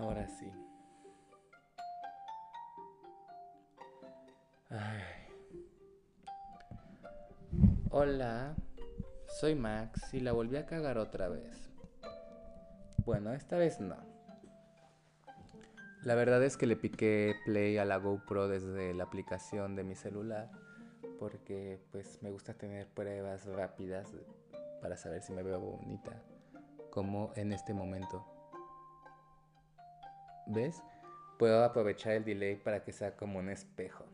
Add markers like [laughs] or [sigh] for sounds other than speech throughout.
Ahora sí. Hola, soy Max y la volví a cagar otra vez. Bueno, esta vez no. La verdad es que le piqué play a la GoPro desde la aplicación de mi celular porque pues me gusta tener pruebas rápidas para saber si me veo bonita como en este momento. ¿Ves? Puedo aprovechar el delay para que sea como un espejo.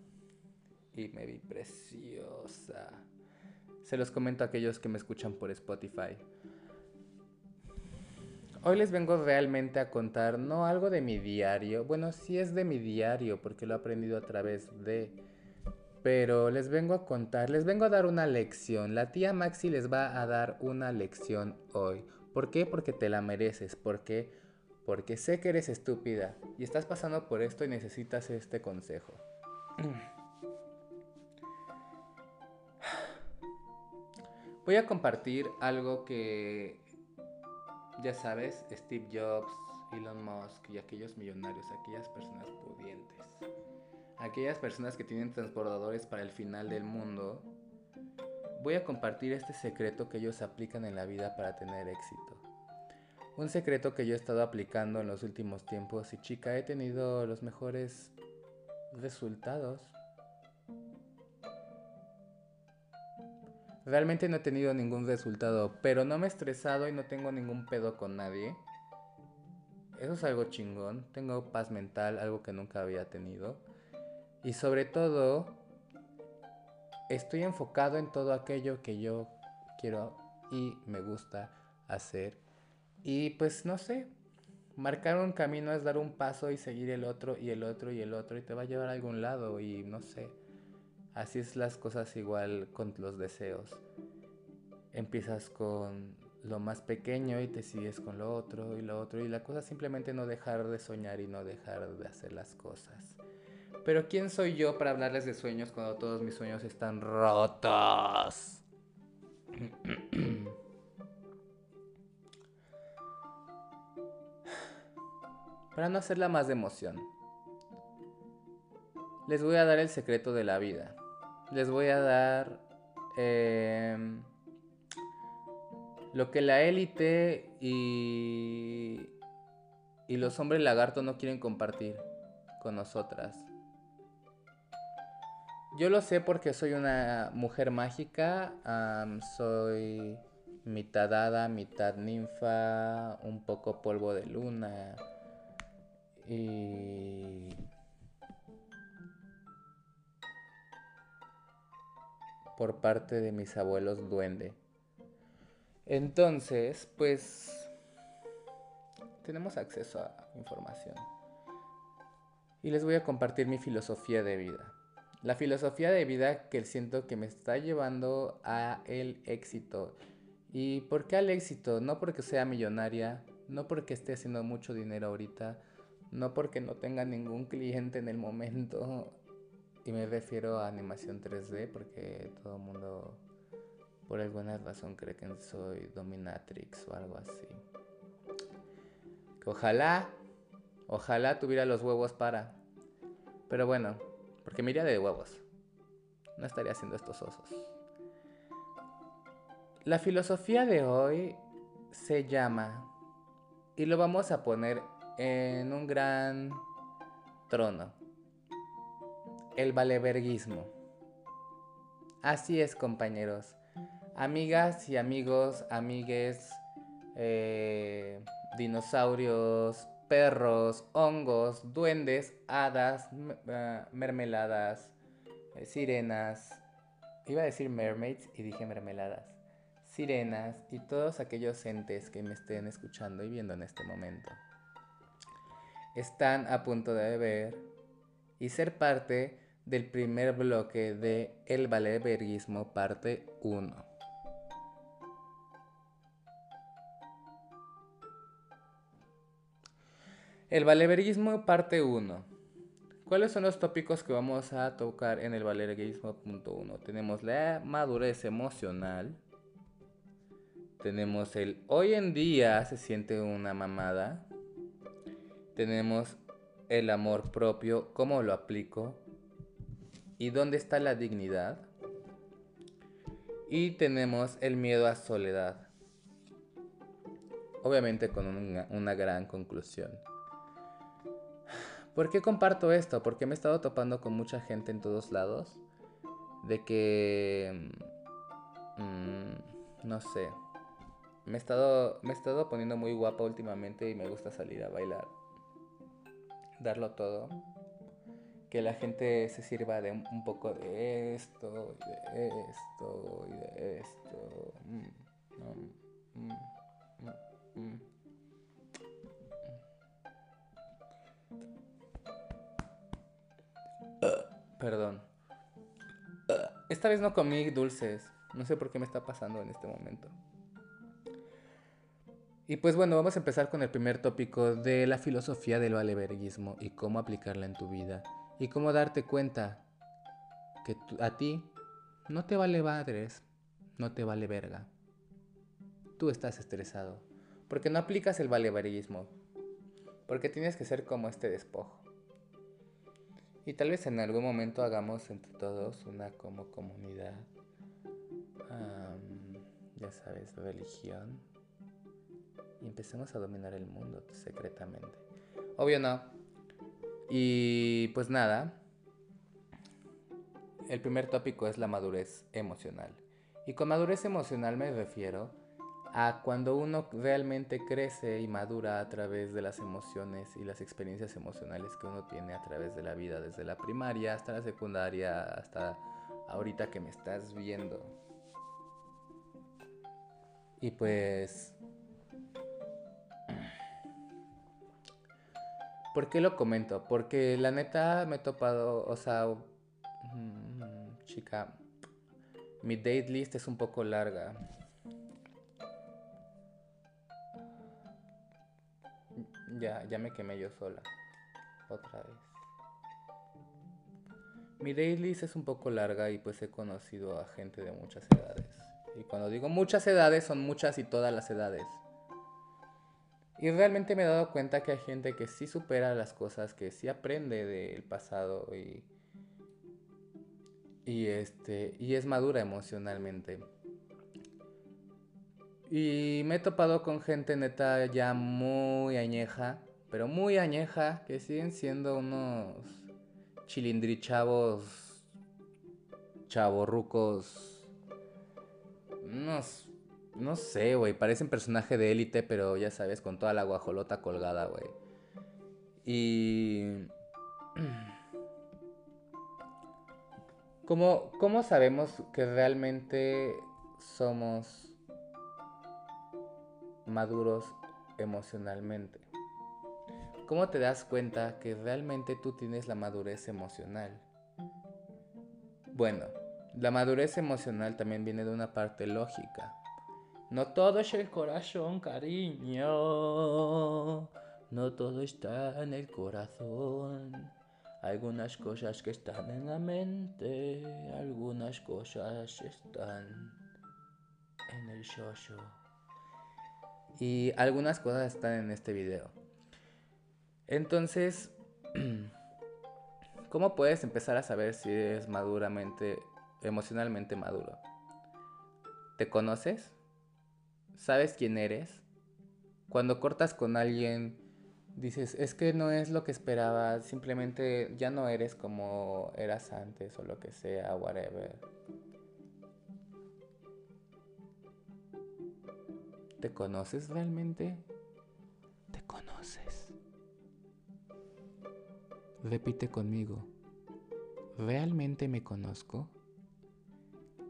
Y me vi preciosa. Se los comento a aquellos que me escuchan por Spotify. Hoy les vengo realmente a contar no algo de mi diario, bueno, sí es de mi diario porque lo he aprendido a través de, pero les vengo a contar, les vengo a dar una lección. La tía Maxi les va a dar una lección hoy. ¿Por qué? Porque te la mereces. ¿Por qué? Porque sé que eres estúpida y estás pasando por esto y necesitas este consejo. [clears throat] Voy a compartir algo que, ya sabes, Steve Jobs, Elon Musk y aquellos millonarios, aquellas personas pudientes, aquellas personas que tienen transbordadores para el final del mundo, voy a compartir este secreto que ellos aplican en la vida para tener éxito. Un secreto que yo he estado aplicando en los últimos tiempos y chica, he tenido los mejores resultados. Realmente no he tenido ningún resultado, pero no me he estresado y no tengo ningún pedo con nadie. Eso es algo chingón. Tengo paz mental, algo que nunca había tenido. Y sobre todo, estoy enfocado en todo aquello que yo quiero y me gusta hacer. Y pues no sé, marcar un camino es dar un paso y seguir el otro y el otro y el otro y te va a llevar a algún lado y no sé. Así es las cosas igual con los deseos. Empiezas con lo más pequeño y te sigues con lo otro y lo otro y la cosa simplemente no dejar de soñar y no dejar de hacer las cosas. Pero ¿quién soy yo para hablarles de sueños cuando todos mis sueños están rotos? [clears throat] para no hacerla más de emoción, les voy a dar el secreto de la vida les voy a dar em, lo que la élite y, y los hombres lagarto no quieren compartir con nosotras. Yo lo sé porque soy una mujer mágica, soy mitad hada, mitad ninfa, un poco polvo de luna y por parte de mis abuelos duende. Entonces, pues tenemos acceso a información. Y les voy a compartir mi filosofía de vida. La filosofía de vida que siento que me está llevando a el éxito. ¿Y por qué al éxito? No porque sea millonaria, no porque esté haciendo mucho dinero ahorita, no porque no tenga ningún cliente en el momento, y me refiero a animación 3D porque todo el mundo por alguna razón cree que soy dominatrix o algo así. ojalá, ojalá tuviera los huevos para. Pero bueno, porque me iría de huevos. No estaría haciendo estos osos. La filosofía de hoy se llama, y lo vamos a poner en un gran trono el valeverguismo. Así es, compañeros. Amigas y amigos, amigues, eh, dinosaurios, perros, hongos, duendes, hadas, eh, mermeladas, eh, sirenas. Iba a decir mermaids y dije mermeladas. Sirenas y todos aquellos entes que me estén escuchando y viendo en este momento. Están a punto de ver y ser parte del primer bloque de El Valeverguismo parte 1. El Valeverguismo parte 1. ¿Cuáles son los tópicos que vamos a tocar en el Valeverguismo punto 1? Tenemos la madurez emocional. Tenemos el hoy en día se siente una mamada. Tenemos el amor propio, cómo lo aplico y dónde está la dignidad. Y tenemos el miedo a soledad. Obviamente con una, gran conclusión. ¿Por qué comparto esto? Porque me he estado topando con mucha gente en todos lados. De que... Mm, no sé. Me he, estado, me he estado poniendo muy guapa últimamente y me gusta salir a bailar. Darlo todo. Que la gente se sirva de un, poco de esto, y de esto, y de esto. Mm, mm, Perdón. Esta vez no comí dulces. No sé por qué me está pasando en este momento. Y pues bueno, vamos a empezar con el primer tópico de la filosofía del valeverguismo y cómo aplicarla en tu vida. Y cómo darte cuenta que a ti no te vale madres, no te vale verga. Tú estás estresado. Porque no aplicas el valeverguismo. Porque tienes que ser como este despojo. Y tal vez en algún momento hagamos entre todos una como comunidad, ya sabes, religión, y empecemos a dominar el mundo secretamente. Obvio no. Y pues nada, el primer tópico es la madurez emocional. Y con madurez emocional me refiero a cuando uno realmente crece y madura a través de las emociones y las experiencias emocionales que uno tiene a través de la vida, desde la primaria hasta la secundaria, hasta ahorita que me estás viendo. Y pues... ¿Por qué lo comento? Porque la neta me he topado, o sea, mm, chica, mi date list es un poco larga. Ya, ya me quemé yo sola. Otra vez. Mi daily es un poco larga y pues he conocido a gente de muchas edades. Y cuando digo muchas edades, son muchas y todas las edades. Y realmente me he dado cuenta que hay gente que sí supera las cosas, que sí aprende del pasado y, y, este, y es madura emocionalmente. Y me he topado con gente neta ya muy añeja, pero muy añeja, que siguen siendo unos chilindrichavos, chavorrucos, unos, no sé, güey, parecen personaje de élite, pero ya sabes, con toda la guajolota colgada, güey. Y... [clears throat] ¿Cómo, ¿Cómo sabemos que realmente somos maduros emocionalmente. ¿Cómo te das cuenta que realmente tú tienes la madurez emocional? Bueno, la madurez emocional también viene de una parte lógica. No todo es el corazón, cariño. No todo está en el corazón. Algunas cosas que están en la mente, algunas cosas están en el shosho y algunas cosas están en este video. Entonces, [clears throat] ¿cómo puedes empezar a saber si eres maduramente, emocionalmente maduro? ¿Te conoces? ¿Sabes quién eres? Cuando cortas con alguien, dices, es que no es lo que esperaba, simplemente ya no eres como eras antes o lo que sea, whatever. ¿Te conoces realmente? ¿Te conoces? Repite conmigo. ¿Realmente me conozco?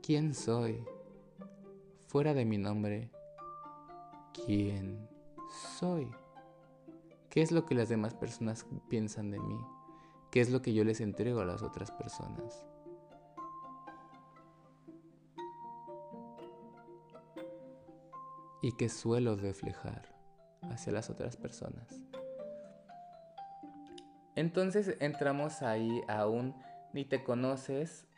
¿Quién soy? Fuera de mi nombre, ¿quién soy? ¿Qué es lo que las demás personas piensan de mí? ¿Qué es lo que yo les entrego a las otras personas? y que suelo reflejar hacia las otras personas. Entonces entramos ahí aún ni te conoces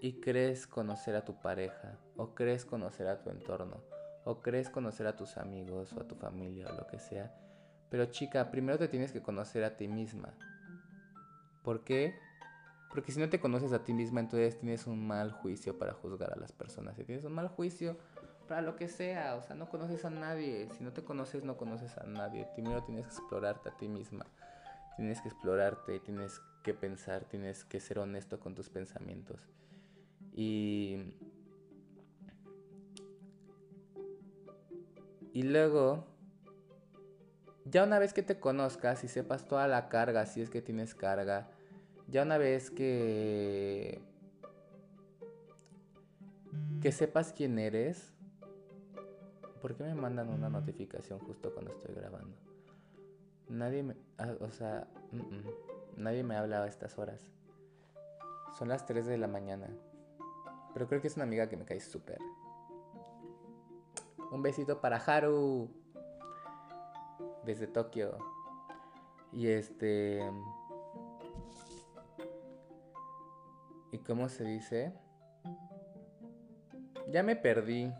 y crees conocer a tu pareja o crees conocer a tu entorno o crees conocer a tus amigos o a tu familia o lo que sea, Pero chica, primero te tienes que conocer a ti misma. ¿Por qué? Porque si no te conoces a ti misma, entonces tienes un mal juicio para juzgar a las personas. Si tienes un mal juicio para lo que sea, o sea, no conoces a nadie. Si no te conoces, no conoces a nadie. Primero tienes que explorarte a ti misma. Tienes que explorarte, tienes que pensar, tienes que ser honesto con tus pensamientos. Y. Y luego. Ya una vez que te conozcas y sepas toda la carga, si es que tienes carga, ya una vez que. que sepas quién eres, ¿Por qué me mandan una notificación justo cuando estoy grabando? Nadie me... Ah, o sea, nadie me habla a estas horas. Son las 3 de la mañana. Pero creo que es una amiga que me cae súper. Un besito para Haru. Desde Tokio. Y este... ¿Y cómo se dice? Ya me perdí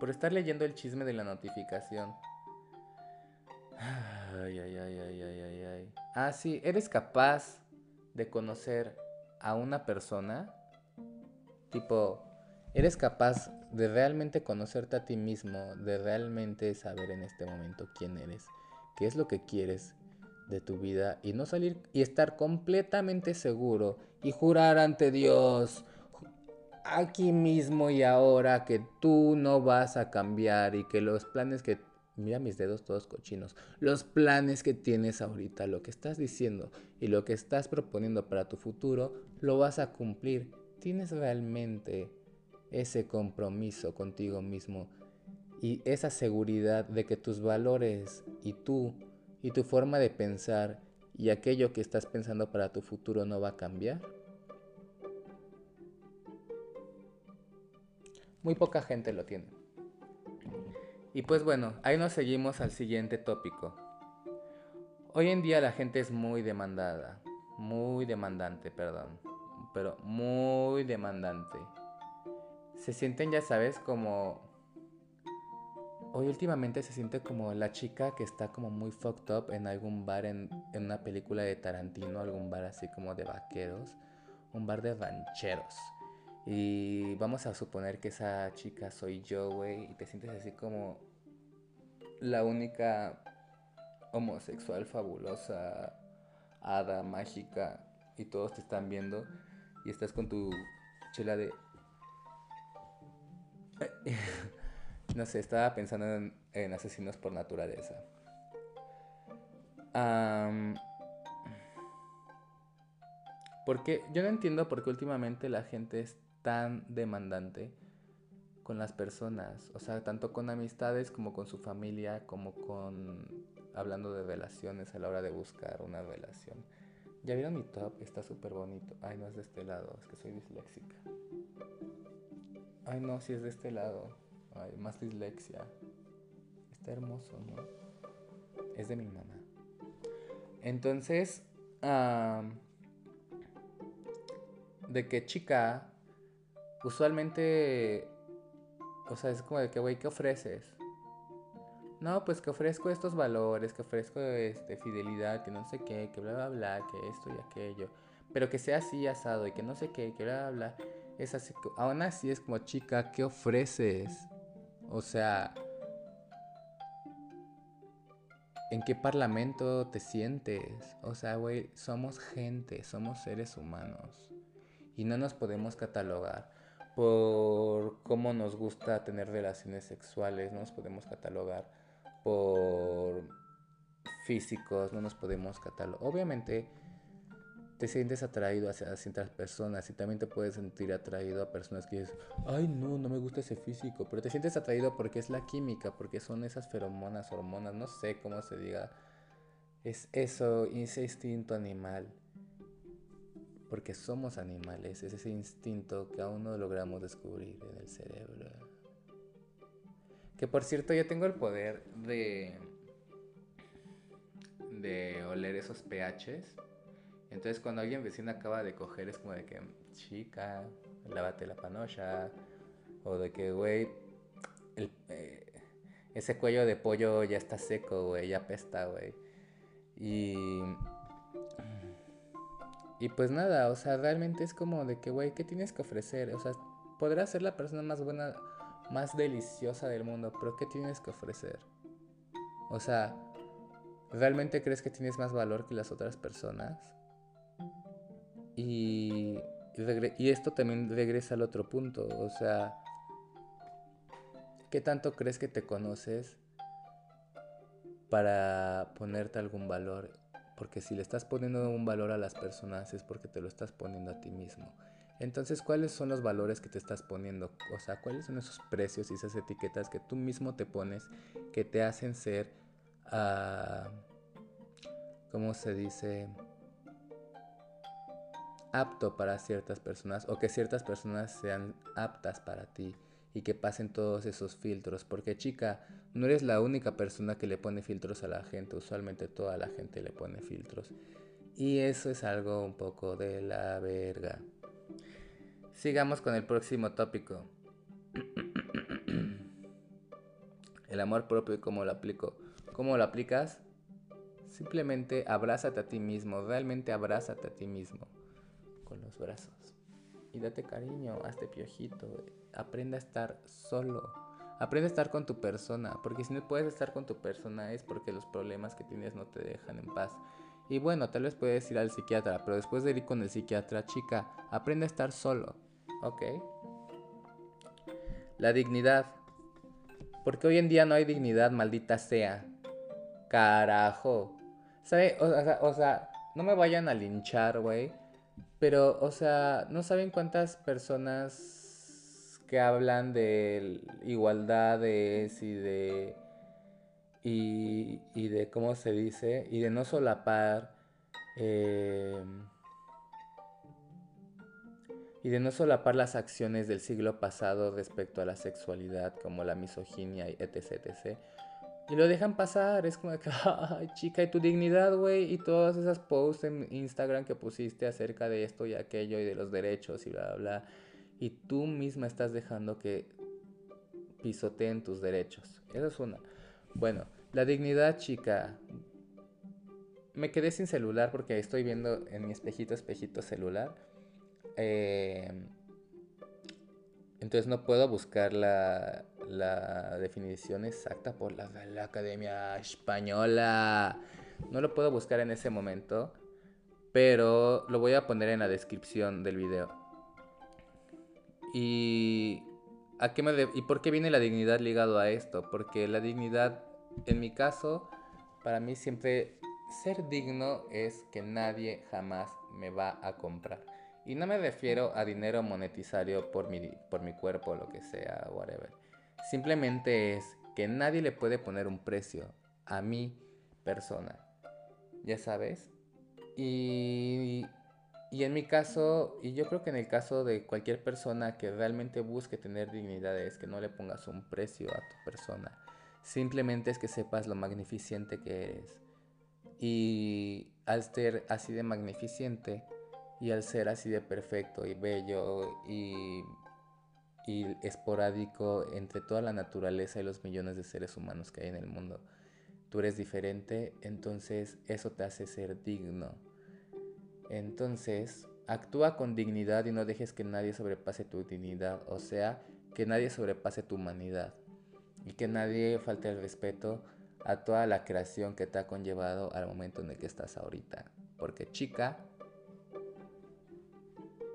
por estar leyendo el chisme de la notificación. Ay, ay, ay, ay, ay, ay, ay. Ah, sí, eres capaz de conocer a una persona. Tipo, eres capaz de realmente conocerte a ti mismo, de realmente saber en este momento quién eres, qué es lo que quieres de tu vida y no salir y estar completamente seguro y jurar ante Dios aquí mismo y ahora que tú no vas a cambiar y que los planes que... Mira mis dedos todos cochinos. Los planes que tienes ahorita, lo que estás diciendo y lo que estás proponiendo para tu futuro, lo vas a cumplir. Tienes realmente ese compromiso contigo mismo y esa seguridad de que tus valores y tú y tu forma de pensar y aquello que estás pensando para tu futuro no va a cambiar. Muy poca gente lo tiene. Y pues bueno, ahí nos seguimos al siguiente tópico. Hoy en día la gente es muy demandada, muy demandante, perdón, pero muy demandante. Se sienten, ya sabes, como... Hoy últimamente se siente como la chica que está como muy fucked up en algún bar en, en una película de Tarantino, algún bar así como de vaqueros, un bar de rancheros. Y vamos a suponer que esa chica soy yo, güey, y te sientes así como la única homosexual fabulosa, hada, mágica, y todos te están viendo, y estás con tu chela de... [laughs] no sé, estaba pensando en, asesinos por naturaleza. porque yo no entiendo por qué últimamente la gente es tan demandante con las personas, o sea, tanto con amistades como con su familia, como con hablando de relaciones a la hora de buscar una relación. ¿Ya vieron mi top? Está súper bonito. Ay, no es de este lado, es que soy disléxica. Ay, no, si es de este lado. Ay, más dislexia. Está hermoso, ¿no? Es de mi mamá. Entonces, de que chica usualmente, o sea, es como de que, güey, ¿qué ofreces? No, pues que ofrezco estos valores, que ofrezco este, fidelidad, que no sé qué, que bla, bla, bla, que esto y aquello. Pero que sea así asado y que no sé qué, que bla, bla, bla. Es así, aún así es como, chica, ¿qué ofreces? O sea, ¿en qué parlamento te sientes? O sea, güey, somos gente, somos seres humanos. Y no nos podemos catalogar por cómo nos gusta tener relaciones sexuales, no nos podemos catalogar por físicos, no nos podemos catalogar. Obviamente te sientes atraído hacia ciertas personas y también te puedes sentir atraído a personas que dices, ay no, no me gusta ese físico, pero te sientes atraído porque es la química, porque son esas feromonas, hormonas, no sé cómo se diga, es eso, ese instinto animal porque somos animales, es ese instinto que aún no logramos descubrir en el cerebro. Que por cierto yo tengo el poder de de oler esos pHs. Entonces cuando alguien vecino acaba de coger es como de que, chica, lávate la panocha. O de que, güey, eh, ese cuello de pollo ya está seco, güey, ya pesta, güey. Y... Y pues nada, o sea, realmente es como de que, güey, ¿qué tienes que ofrecer? O sea, podrás ser la persona más buena, más deliciosa del mundo, pero ¿qué tienes que ofrecer? O sea, ¿realmente crees que tienes más valor que las otras personas? Y, y, esto también regresa al otro punto, o sea, ¿qué tanto crees que te conoces para ponerte algún valor? Porque si le estás poniendo un valor a las personas es porque te lo estás poniendo a ti mismo. Entonces, ¿cuáles son los valores que te estás poniendo? O sea, ¿cuáles son esos precios y esas etiquetas que tú mismo te pones que te hacen ser, uh, ¿cómo se dice? Apto para ciertas personas o que ciertas personas sean aptas para ti y que pasen todos esos filtros. Porque chica, no eres la única persona que le pone filtros a la gente, usualmente toda la gente le pone filtros. Y eso es algo un poco de la verga. Sigamos con el próximo tópico. [clears throat] El amor propio y cómo lo aplico. ¿Cómo lo aplicas? Simplemente abrázate a ti mismo, realmente abrázate a ti mismo con los brazos. Y date cariño, hazte piojito, aprende a estar solo. Aprende a estar con tu persona, porque si no puedes estar con tu persona es porque los problemas que tienes no te dejan en paz. Y bueno, tal vez puedes ir al psiquiatra, pero después de ir con el psiquiatra, chica, aprende a estar solo, ¿ok? La dignidad. Porque hoy en día no hay dignidad, maldita sea. Carajo. ¿Sabe? O, o sea, no me vayan a linchar, güey. Pero, o sea, no saben cuántas personas que hablan de igualdades y de. Y, y de, ¿cómo se dice? Y de no solapar. Eh, y de no solapar las acciones del siglo pasado respecto a la sexualidad, como la misoginia etc, etc. Y lo dejan pasar, es como que, [laughs] ay, chica, y tu dignidad, güey, y todas esas posts en Instagram que pusiste acerca de esto y aquello y de los derechos y bla, bla, bla. Y tú misma estás dejando que pisoteen tus derechos. Eso es una. Bueno, la dignidad, chica. Me quedé sin celular porque estoy viendo en mi espejito, espejito celular. Eh, entonces no puedo buscar la, la definición exacta por la, Academia Española. No lo puedo buscar en ese momento, pero lo voy a poner en la descripción del video. Y, ¿a qué me ¿Y por qué viene la dignidad ligado a esto? Porque la dignidad, en mi caso, para mí siempre ser digno es que nadie jamás me va a comprar. Y no me refiero a dinero monetizario por mi, por mi cuerpo, lo que sea, whatever. Simplemente es que nadie le puede poner un precio a mi persona. Ya sabes. Y, y en mi caso, y yo creo que en el caso de cualquier persona que realmente busque tener dignidad, es que no le pongas un precio a tu persona. Simplemente es que sepas lo magnificente que eres. Y al ser así de magnificente, y al ser así de perfecto y bello y, y esporádico entre toda la naturaleza y los millones de seres humanos que hay en el mundo, tú eres diferente, entonces eso te hace ser digno. Entonces, actúa con dignidad y no dejes que nadie sobrepase tu dignidad, o sea, que nadie sobrepase tu humanidad y que nadie falte el respeto a toda la creación que te ha conllevado al momento en el que estás ahorita. Porque chica,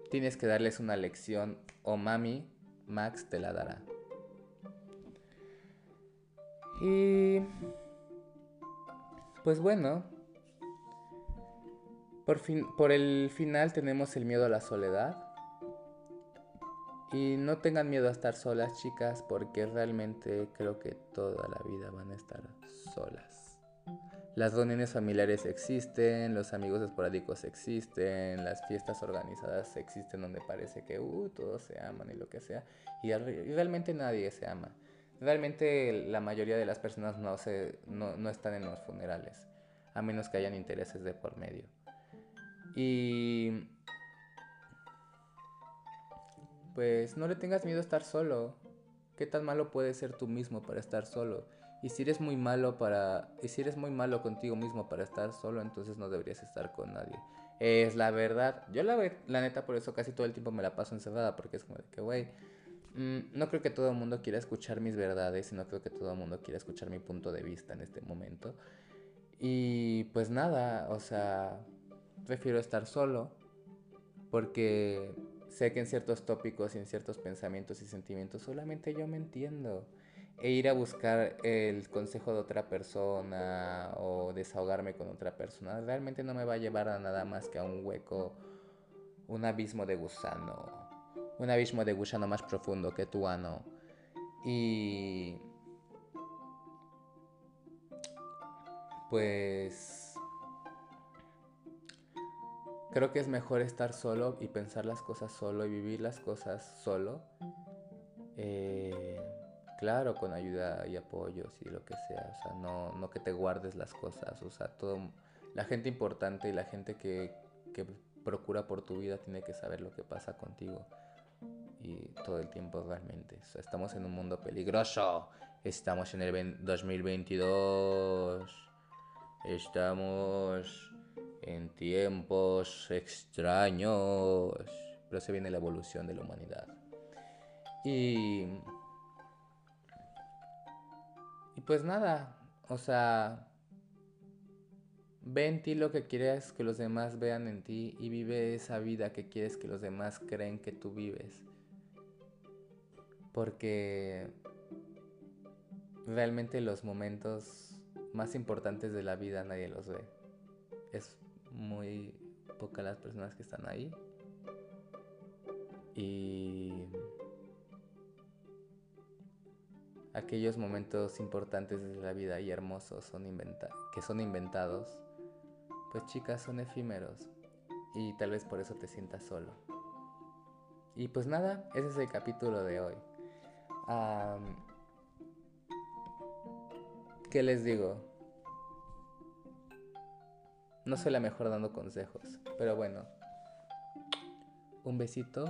tienes que darles una lección o mami, Max te la dará. Y pues bueno, por, fin, por el final tenemos el miedo a la soledad. Y no tengan miedo a estar solas, chicas, porque realmente creo que toda la vida van a estar solas. Las reuniones familiares existen, los amigos esporádicos existen, las fiestas organizadas existen donde parece que uh, todos se aman y lo que sea. Y, realmente nadie se ama. Realmente la mayoría de las personas no, se, no, no están en los funerales, a menos que hayan intereses de por medio. Y pues no le tengas miedo a estar solo. ¿Qué tan malo puede ser tú mismo para estar solo? Y si eres muy malo para. Y si eres muy malo contigo mismo para estar solo, entonces no deberías estar con nadie. Es la verdad. Yo la, la neta por eso casi todo el tiempo me la paso encerrada. Porque es como de que, güey. Mm, no creo que todo el mundo quiera escuchar mis verdades. Y no creo que todo el mundo quiera escuchar mi punto de vista en este momento. Y pues nada, o sea. Prefiero estar solo. Porque sé que en ciertos tópicos y en ciertos pensamientos y sentimientos solamente yo me entiendo e ir a buscar el consejo de otra persona o desahogarme con otra persona realmente no me va a llevar a nada más que a un hueco, un abismo de gusano, un abismo de gusano más profundo que tu ano. Y pues creo que es mejor estar solo y pensar las cosas solo y vivir las cosas solo. Eh, claro, con ayuda y apoyos y lo que sea, o sea, no, no que te guardes las cosas, o sea, todo, la gente importante y la gente que, que procura por tu vida tiene que saber lo que pasa contigo y todo el tiempo realmente. O sea, estamos en un mundo peligroso, estamos en el 2022, estamos en tiempos extraños, pero se viene la evolución de la humanidad. Y y pues nada, o sea, ve en ti lo que quieres que los demás vean en ti y vive esa vida que quieres que los demás creen que tú vives. Porque realmente los momentos más importantes de la vida nadie los ve. Es muy poca las personas que están ahí. Y aquellos momentos importantes de la vida y hermosos son que son inventados, pues chicas son efímeros y tal vez por eso te sientas solo. Y pues nada, ese es el capítulo de hoy. ¿Qué les digo? No soy la mejor dando consejos, pero bueno, un besito